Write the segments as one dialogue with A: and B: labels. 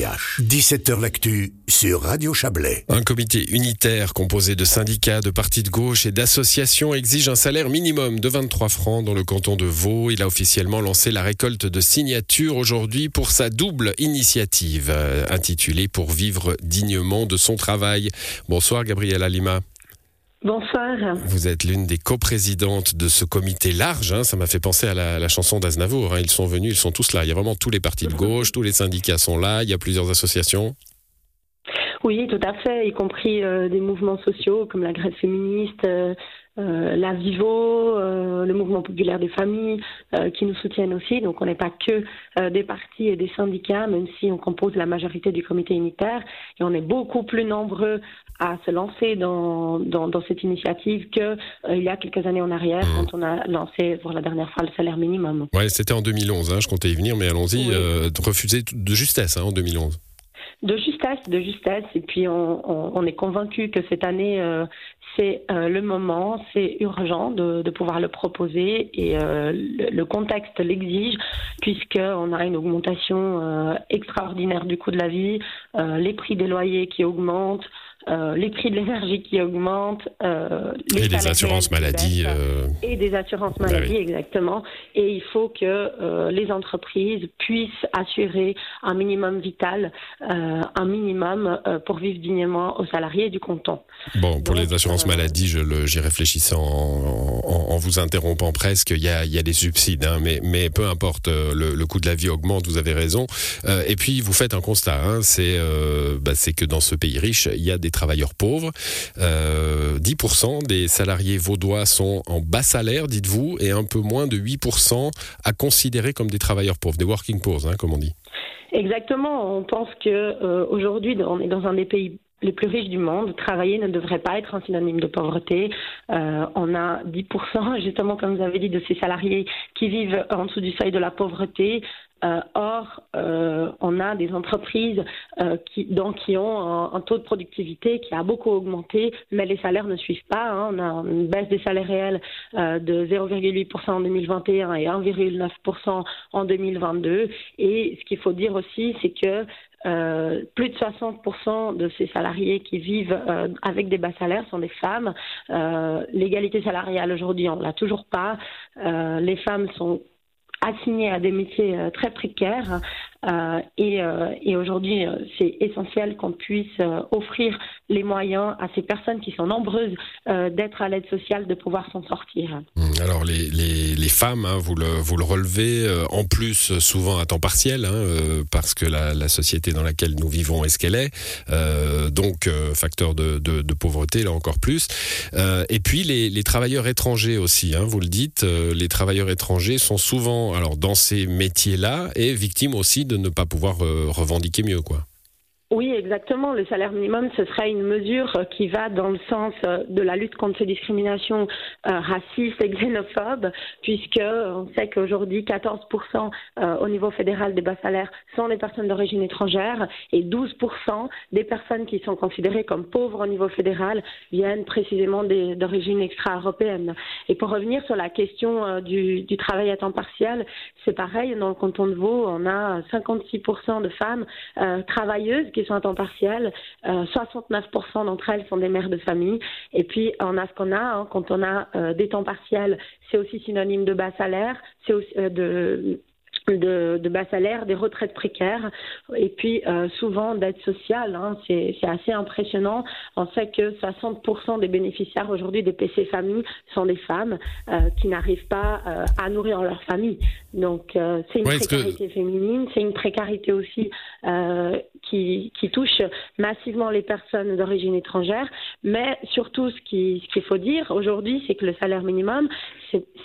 A: 17h L'actu sur Radio Chablais.
B: Un comité unitaire composé de syndicats, de partis de gauche et d'associations exige un salaire minimum de 23 francs dans le canton de Vaud. Il a officiellement lancé la récolte de signatures aujourd'hui pour sa double initiative euh, intitulée Pour vivre dignement de son travail. Bonsoir Gabriela Lima.
C: Bonsoir.
B: Vous êtes l'une des coprésidentes de ce comité large. Hein. ça m'a fait penser à la, chanson d'Aznavour. Hein. Ils sont venus, ils sont tous là. Il y a vraiment tous les partis de gauche, tous les syndicats sont là. Il y a plusieurs associations.
C: Oui, tout à fait, y compris euh, des mouvements sociaux comme la grève féministe, euh, euh, la Vivo, euh, le mouvement populaire des familles euh, qui nous soutiennent aussi. Donc on n'est pas que des partis et des syndicats, même si on compose la majorité du comité unitaire. Et on est beaucoup plus nombreux à se lancer dans, dans, cette initiative qu'il il y a quelques années en arrière, mmh. quand on a lancé pour la dernière fois le salaire minimum.
B: Ouais, c'était en 2011, hein, je comptais y venir, mais allons-y, refuser de justesse hein, en 2011
C: de justesse, de justesse. Et puis on, est convaincu que cette année, euh, c'est euh, le moment, c'est urgent de, pouvoir le proposer et euh, le, contexte l'exige puisqu'on a une augmentation extraordinaire du coût de la vie, les prix des loyers qui augmentent. Euh, les prix de l'énergie qui augmentent,
B: euh, les et des assurances maladie. Euh...
C: Et des assurances bah maladie, exactement. Et il faut que euh, les entreprises puissent assurer un minimum vital, euh, un minimum pour vivre dignement aux salariés du canton.
B: Bon, pour les assurances maladie, j'y réfléchissais en, en, en, vous interrompant presque. Il y a, il y a des subsides, hein, mais, mais peu importe, le, le, coût de la vie augmente, vous avez raison. et puis, vous faites un constat, hein, c'est bah, que dans ce pays riche, il y a des travailleurs pauvres. 10% euh, des salariés vaudois sont en bas salaire, dites-vous, et un peu moins de 8% à considérer comme des travailleurs pauvres, des working poor, hein, comme on dit.
C: Exactement. On pense que euh, aujourd'hui, on est dans un des pays les plus riches du monde. Travailler ne devrait pas être un synonyme de pauvreté. Euh, on a 10%, justement, comme vous avez dit, de ces salariés qui vivent en dessous du seuil de la pauvreté. Or, on a des entreprises euh, qui, ont un, taux de productivité qui a beaucoup augmenté, mais les salaires ne suivent pas. Hein. On a une baisse des salaires réels de 0,8% en 2021 et 1,9% en 2022. Et ce qu'il faut dire aussi, c'est que euh, plus de 60% de ces salariés qui vivent euh, avec des bas salaires sont des femmes. Euh, L'égalité salariale aujourd'hui, on l'a toujours pas. les femmes sont assignées à des métiers très précaires. Euh, et, euh, et aujourd'hui, euh, c'est essentiel qu'on puisse offrir les moyens à ces personnes qui sont nombreuses d'être à l'aide sociale, de pouvoir s'en sortir.
B: Mmh, alors les, les, les femmes, hein, vous, le, vous le relevez en plus souvent à temps partiel, hein, parce que la, la, société dans laquelle nous vivons est ce qu'elle est, donc facteur de, de, de, pauvreté là encore plus. et puis les, les travailleurs étrangers aussi, hein, vous le dites, les travailleurs étrangers sont souvent alors dans ces métiers-là et victimes aussi de ne pas pouvoir euh, revendiquer mieux, quoi.
C: Oui, exactement. Le salaire minimum, ce serait une mesure qui va dans le sens euh, de la lutte contre ces discriminations euh, racistes et xénophobes, puisque on sait qu'aujourd'hui, 14% euh, au niveau fédéral des bas salaires sont des personnes d'origine étrangère et 12% des personnes qui sont considérées comme pauvres au niveau fédéral viennent précisément d'origine extra-européenne. Et pour revenir sur la question du, travail à temps partiel, c'est pareil. Dans le canton de Vaud, on a 56% de femmes travailleuses sont à temps partiel. 69% euh, d'entre elles sont des mères de famille. Et puis, on a ce qu'on a, hein, quand on a euh, des temps partiels, c'est aussi synonyme de bas salaire, c'est aussi euh, de de, de, bas salaire, des retraites précaires et puis euh, souvent d'aide sociale. Hein, c'est assez impressionnant. On sait que 60% des bénéficiaires aujourd'hui des PC familles sont des femmes euh, qui n'arrivent pas euh, à nourrir leur famille. Donc c'est une précarité féminine, c'est une précarité aussi qui, qui, touche massivement les personnes d'origine étrangère. Mais surtout, ce qu'il faut dire aujourd'hui, c'est que le salaire minimum,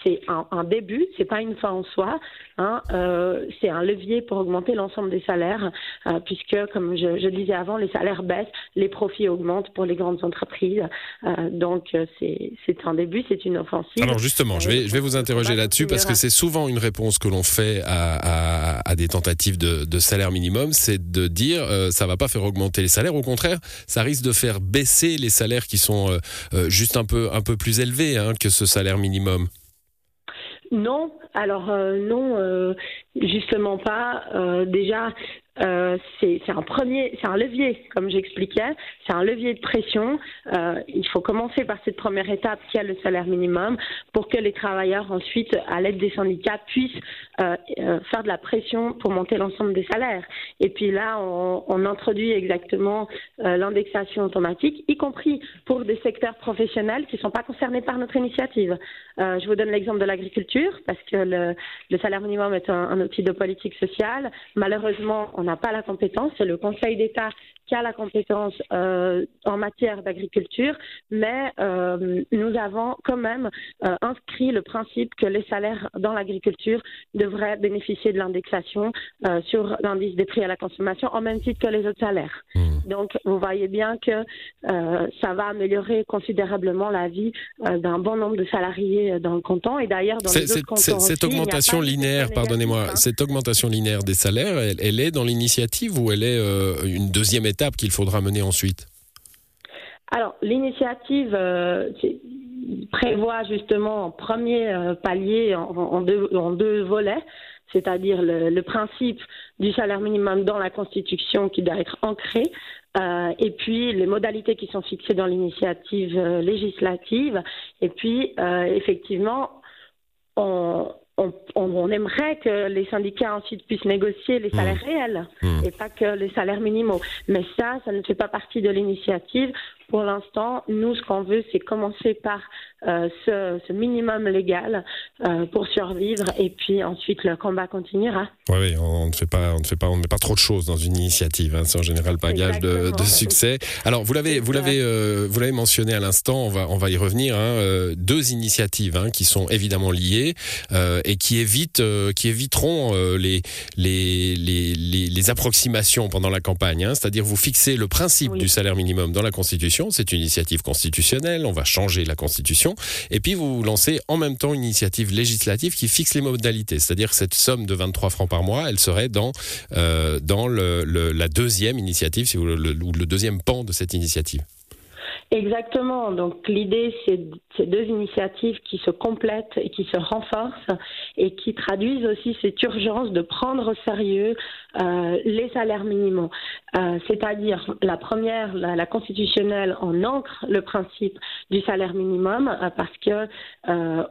C: c'est un, un, début, c'est pas une fin en soi. Hein, euh, c'est un levier pour augmenter l'ensemble des salaires, euh, puisque, comme je, je, disais avant, les salaires baissent, les profits augmentent pour les grandes entreprises. Euh, donc, c'est un début, c'est une offensive.
B: Alors justement, je vais, je vais vous interroger là-dessus, parce que c'est souvent une réponse que l'on fait à, à, à, des tentatives de, de salaire minimum, c'est de dire euh, ça va pas faire augmenter les salaires. Au contraire, ça risque de faire baisser les salaires qui sont juste un peu, un peu plus élevés hein, que ce salaire minimum.
C: Non, alors euh, non, euh, justement pas. Euh, déjà, euh, c'est un premier, c'est un levier, comme j'expliquais, c'est un levier de pression. Euh, il faut commencer par cette première étape qui est le salaire minimum pour que les travailleurs ensuite, à l'aide des syndicats, puissent euh, faire de la pression pour monter l'ensemble des salaires. Et puis là, on, introduit exactement l'indexation automatique, y compris pour des secteurs professionnels qui ne sont pas concernés par notre initiative. je vous donne l'exemple de l'agriculture parce que le, salaire minimum est un, outil de politique sociale. Malheureusement, n'a pas la compétence. Le Conseil d'État qui a la compétence euh, en matière d'agriculture, mais euh, nous avons quand même euh, inscrit le principe que les salaires dans l'agriculture devraient bénéficier de l'indexation sur l'indice des prix à la consommation, en même titre que les autres salaires. Mmh. Donc, vous voyez bien que ça va améliorer considérablement la vie d'un bon nombre de salariés dans le canton et d'ailleurs dans les autres cantons.
B: Cette augmentation linéaire, pardonnez-moi, hein. cette augmentation linéaire des salaires, elle, elle est dans l'initiative ou elle est une deuxième étape qu'il faudra mener ensuite
C: Alors, l'initiative euh, prévoit justement en premier euh, palier en, deux, volets, c'est-à-dire le, principe du salaire minimum dans la Constitution qui doit être ancré, euh, et puis les modalités qui sont fixées dans l'initiative législative, et puis effectivement, on, on, aimerait que les syndicats ensuite puissent négocier les salaires mmh. réels mmh. et pas que les salaires minimaux. Mais ça, ça ne fait pas partie de l'initiative. Pour l'instant, nous, ce qu'on veut, c'est commencer par euh, ce, minimum légal euh, pour survivre, et puis ensuite le combat continuera.
B: Oui, on ne fait pas, on ne fait pas, on ne met pas trop de choses dans une initiative. Hein, c'est en général pas gage de, succès. Alors, vous l'avez, vous l'avez, euh, vous l'avez mentionné à l'instant. On va, on va y revenir. Hein, deux initiatives hein, qui sont évidemment liées et qui évitent, qui éviteront les, les, les, les, approximations pendant la campagne. C'est-à-dire, vous fixez le principe du salaire minimum dans la Constitution c'est une initiative constitutionnelle, on va changer la Constitution, et puis vous lancez en même temps une initiative législative qui fixe les modalités, c'est-à-dire cette somme de 23 francs par mois, elle serait dans, euh, dans la deuxième initiative, si vous, ou le deuxième pan de cette initiative.
C: Exactement. Donc l'idée, c'est ces deux initiatives qui se complètent et qui se renforcent et qui traduisent aussi cette urgence de prendre au sérieux euh, les salaires minimaux. Euh, c'est-à-dire la première, la, constitutionnelle, en ancre le principe du salaire minimum euh, parce que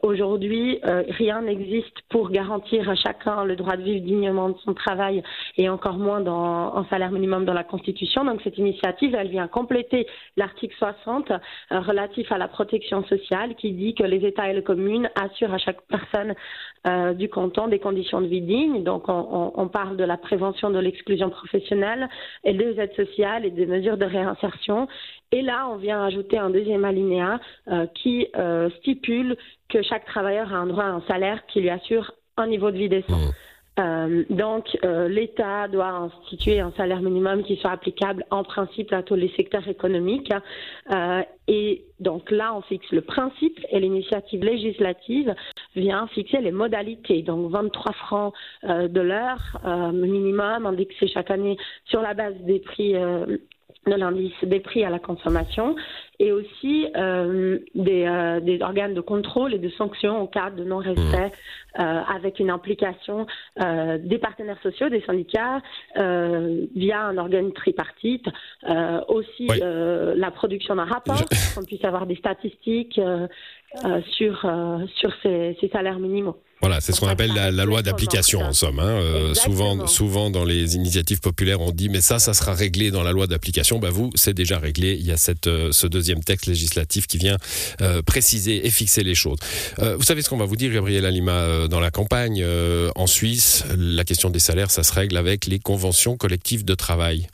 C: aujourd'hui rien n'existe pour garantir à chacun le droit de vivre dignement de son travail et encore moins un salaire minimum dans la Constitution. Donc cette initiative, elle vient compléter l'article 60 relatif à la protection sociale qui dit que les États et les communes assurent à chaque personne du canton des conditions de vie dignes. Donc on, on parle de la prévention de l'exclusion professionnelle et des aides sociales et des mesures de réinsertion. Et là, on vient ajouter un deuxième alinéa euh, qui euh, stipule que chaque travailleur a un droit à un salaire qui lui assure un niveau de vie décent. Mmh. Euh, donc, euh, l'État doit instituer un salaire minimum qui soit applicable en principe à tous les secteurs économiques. Euh, et donc là, on fixe le principe et l'initiative législative vient fixer les modalités. Donc, 23 francs de l'heure minimum indexé chaque année sur la base des prix de l'indice des prix à la consommation et aussi euh, des, euh, des, organes de contrôle et de sanctions en cas de non-respect mmh. euh, avec une implication des partenaires sociaux, des syndicats, via un organe tripartite. aussi la production d'un rapport, Je... qu'on puisse avoir des statistiques sur, sur ces, ces salaires minimaux.
B: Voilà, c'est ce qu'on appelle la, loi d'application en somme. Hein. Euh, souvent, souvent dans les initiatives populaires, on dit mais ça, ça sera réglé dans la loi d'application. Bah vous, c'est déjà réglé. Il y a cette, euh, ce deuxième texte législatif qui vient euh, préciser et fixer les choses. vous savez ce qu'on va vous dire, Gabriel Alima, dans la campagne en Suisse, la question des salaires, ça se règle avec les conventions collectives de travail.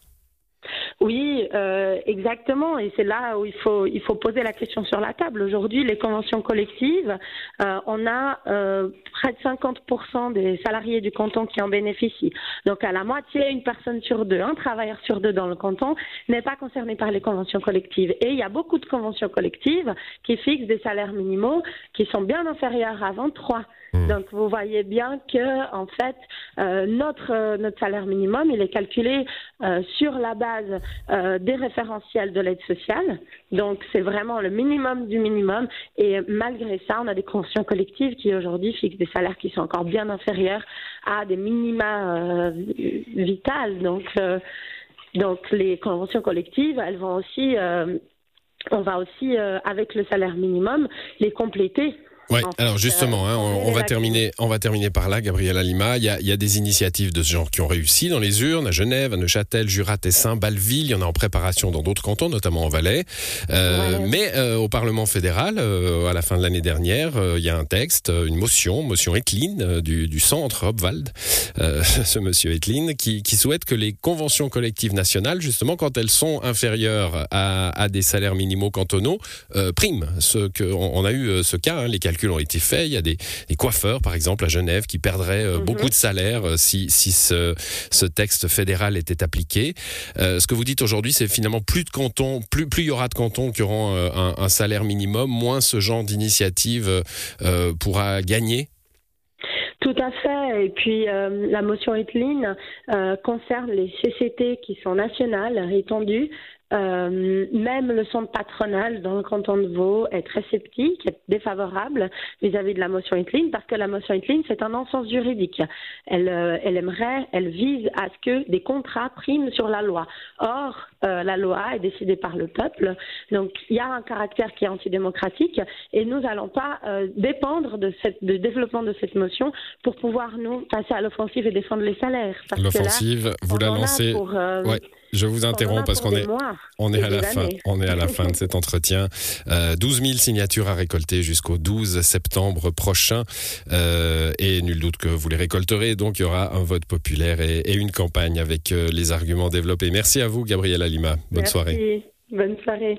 C: Euh, exactement. Et c'est là où il faut, il faut poser la question sur la table. Aujourd'hui, les conventions collectives, euh, on a euh, près de 50% des salariés du canton qui en bénéficient. Donc à la moitié, une personne sur deux, un travailleur sur deux dans le canton n'est pas concerné par les conventions collectives. Et il y a beaucoup de conventions collectives qui fixent des salaires minimaux qui sont bien inférieurs à 23. Hmm. Donc vous voyez bien que en fait euh, notre notre salaire minimum il est calculé euh, sur la base des référentiels de l'aide sociale. Donc, c'est vraiment le minimum du minimum. Et malgré ça, on a des conventions collectives qui aujourd'hui fixent des salaires qui sont encore bien inférieurs à des minima vitales. Donc, donc, les conventions collectives, elles vont aussi on va aussi, avec le salaire minimum, les compléter
B: Ouais, alors justement, hein, on, va terminer, on va terminer par là, Gabriela Lima. Il y, a, il y a des initiatives de ce genre qui ont réussi dans les urnes, à Genève, à Neuchâtel, Jura, Tessin, Bâle-Ville. Il y en a en préparation dans d'autres cantons, notamment en Valais. Euh, Mais euh, au Parlement fédéral, euh, à la fin de l'année dernière, euh, il y a un texte, une motion, motion Etlin du, du centre Hopwald, ce monsieur Etlin, qui, qui souhaite que les conventions collectives nationales, justement, quand elles sont inférieures à, à des salaires minimaux cantonaux, priment. Ce que on, on, a eu ce cas, hein, les calculs ont été faits. Il y a des, coiffeurs, par exemple, à Genève, qui perdraient euh, beaucoup mhm. de salaire euh, si, si ce, ce, texte fédéral était appliqué. Euh, ce que vous dites aujourd'hui, c'est finalement plus de cantons, plus, plus il y aura de cantons qui auront un, salaire minimum, moins ce genre d'initiative pourra gagner
C: tout à fait. Et puis la motion Etlin concerne les CCT qui sont nationales, étendues, euh, même le centre patronal dans le canton de Vaud est très sceptique, est défavorable vis-à-vis de la motion Etlin parce que la motion Etlin, c'est un non-sens juridique. Elle, euh, elle aimerait, elle vise à ce que des contrats priment sur la loi. Or, euh, la loi est décidée par le peuple, donc il y a un caractère qui est antidémocratique et nous n'allons pas dépendre de cette, du développement de cette motion pour pouvoir nous passer à l'offensive et défendre les salaires.
B: L'offensive, vous la lancez. Je vous interromps parce qu'on est, on est à la fin, on est à la fin de cet entretien. Euh, 12 000 signatures à récolter jusqu'au 12 septembre prochain. Euh, et nul doute que vous les récolterez. Donc, il y aura un vote populaire et, et une campagne avec euh, les arguments développés. Merci à vous, Gabriela Bonne
C: Merci.
B: soirée.
C: Bonne soirée.